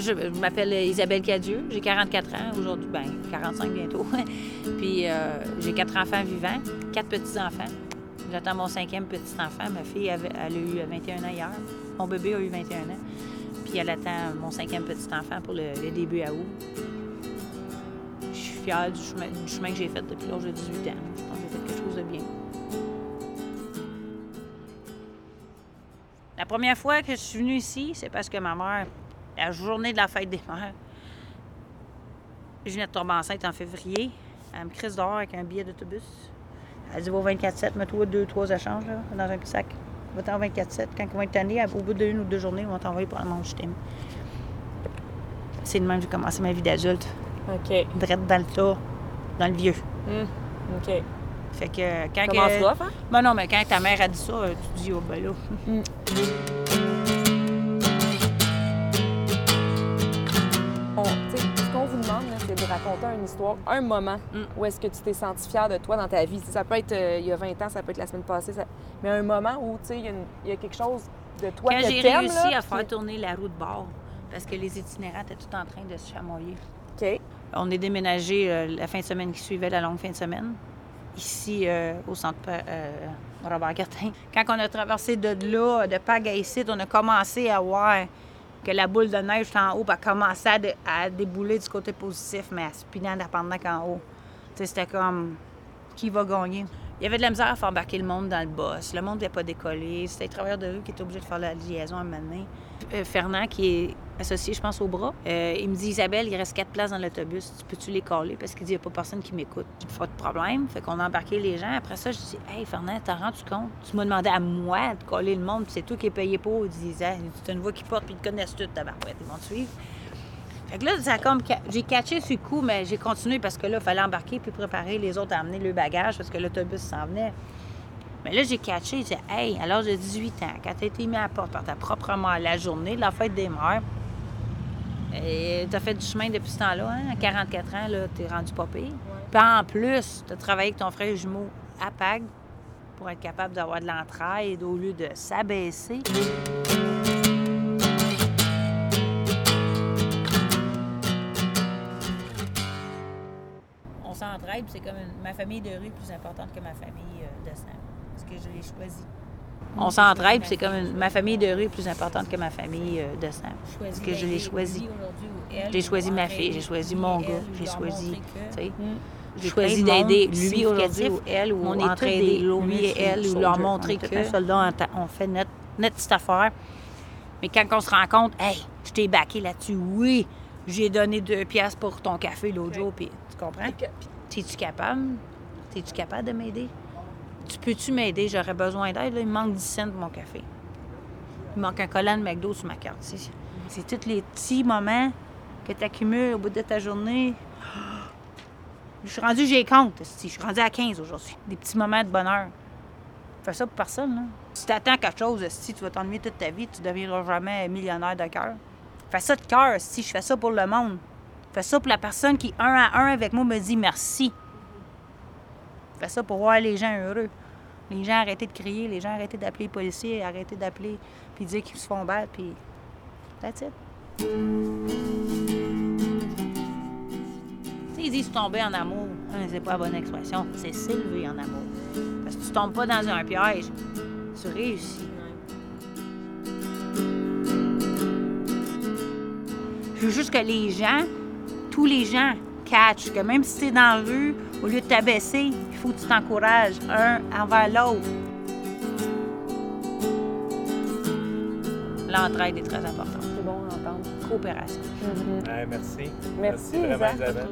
je, m'appelle Isabelle Cadieux. J'ai 44 ans aujourd'hui. Ben, 45 bientôt. Puis euh, j'ai quatre enfants vivants, quatre petits-enfants. J'attends mon cinquième petit-enfant. Ma fille, elle a eu 21 ans hier. Mon bébé a eu 21 ans. Puis elle attend mon cinquième petit-enfant pour le, début à août. Je suis fière du chemin, du chemin que j'ai fait depuis l'âge de 18 ans. Je pense j'ai fait quelque chose de bien. La première fois que je suis venue ici, c'est parce que ma mère, la journée de la fête des mères, je venais de tomber enceinte en février. Elle me crise dehors avec un billet d'autobus. Elle dit Va au 24-7, mets-toi deux, trois échanges là, dans un petit sac. Va-t'en au 24-7. Quand ils vont être tannés, au bout d'une ou deux journées, ils vont t'envoyer pour le je t'aime. C'est de même que j'ai commencé ma vie d'adulte. OK. Drette dans le tas, dans le vieux. Hum, OK. Fait que quand. Comment que- tu vas, hein? Ben non, mais quand ta mère a dit ça, tu dis Oh ben là. On- raconter une histoire, un moment Mm. où est-ce que tu t'es senti fier de toi dans ta vie. Ça peut être euh, il y a 20 ans, ça peut être la semaine passée, ça- mais un moment où il y, a une- il y a quelque chose de toi Quand j'ai réussi là, à faire tourner la roue de bord, parce que les itinérants étaient tout en train de se chamoyer. OK. On est déménagé euh, la fin de semaine qui suivait, la longue fin de semaine, ici euh, au centre Robert Cartin. Quand on a traversé de là, de Pagaïcite, on a commencé à voir que la boule de neige en haut, puis elle commençait à, dé- à débouler du côté positif, mais à en pendant qu'en haut. C'était comme qui va gagner? Il y avait de la misère à faire embarquer le monde dans le boss. Le monde ne voulait pas décoller. C'était les travailleurs de rue qui étaient obligés de faire la liaison à un moment donné. Euh, Fernand, qui est associé, je pense, au bras, euh, il me dit Isabelle, il reste quatre places dans l'autobus. Tu peux-tu les coller? Parce qu'il dit il n'y a pas personne qui m'écoute. Pas de problème. Fait qu'on a embarqué les gens. Après ça, je dis Hey, Fernand, t'en rends-tu compte? Tu m'as demandé à moi de coller le monde, c'est toi qui es payé pour. Il dit Ah, C'est une voix qui porte, puis ils te connaissent toutes, tabarouette. Ils vont te suivre. Fait que là, ça comme j'ai catché sur le coup, mais j'ai continué parce que là, il fallait embarquer puis préparer les autres à amener le bagage parce que l'autobus s'en venait. Mais là, j'ai catché, j'ai dit, hey, à l'âge de 18 ans, quand tu été mis à la porte par ta propre mère la journée de la fête des mères, et tu as fait du chemin depuis ce temps-là, hein? À 44 ans, là, tu es rendu pas pire. Puis en plus, tu as travaillé avec ton frère jumeau à PAG pour être capable d'avoir de l'entraide au lieu de s'abaisser. S'entraide, c'est comme une- ma famille de rue est plus importante que ma famille euh, de sang. Parce que je l'ai choisi. On s'entraide, c'est comme une- ma famille de rue est plus importante que ma famille euh, de sang. Parce que je l'ai choisi. J'ai choisi ma fille, j'ai choisi mon gars, j'ai choisi. J'ai choisi d'aider lui aujourd'hui ou elle ou on est entraider lui et elle ou leur montrer que soldat, on fait notre, notre petite affaire. Mais quand on se rend compte, hey, je t'ai baqué là-dessus, oui, j'ai donné deux pièces pour ton café l'autre jour, puis tu comprends? Es-tu capable? Es-tu capable de m'aider? Tu peux-tu m'aider? J'aurais besoin d'aide. Il me manque 10 cents pour mon café. Il me manque un collant de McDo sur ma carte. C'est- tous les petits moments que tu accumules au bout de ta journée. Je suis rendue, j'ai compte. Je suis rendue à 15 aujourd'hui. Des petits moments de bonheur. Fais ça pour personne, là. Si t'attends quelque chose, si tu vas t'ennuyer toute ta vie, tu deviendras jamais millionnaire de cœur. Fais ça de cœur, si je fais ça pour le monde. Fais ça pour la personne qui, un à un avec moi, me dit merci. Fais ça pour voir les gens heureux. Les gens arrêter de crier, les gens arrêter d'appeler les policiers, arrêter d'appeler, puis dire qu'ils se font battre, puis that's it. Ils disent tomber en amour. Hein, c'est pas la bonne expression. C'est s'élever en amour. Parce que tu tombes pas dans un piège, tu réussis. Je veux juste que les gens, tous les gens, catchent que même si tu es dans la rue, au lieu de t'abaisser, il faut que tu t'encourages un envers l'autre. L'entraide est très importante. C'est bon à entendre. Coopération. Mhm. Ouais, merci. Merci, vraiment, Isaac. Isabelle.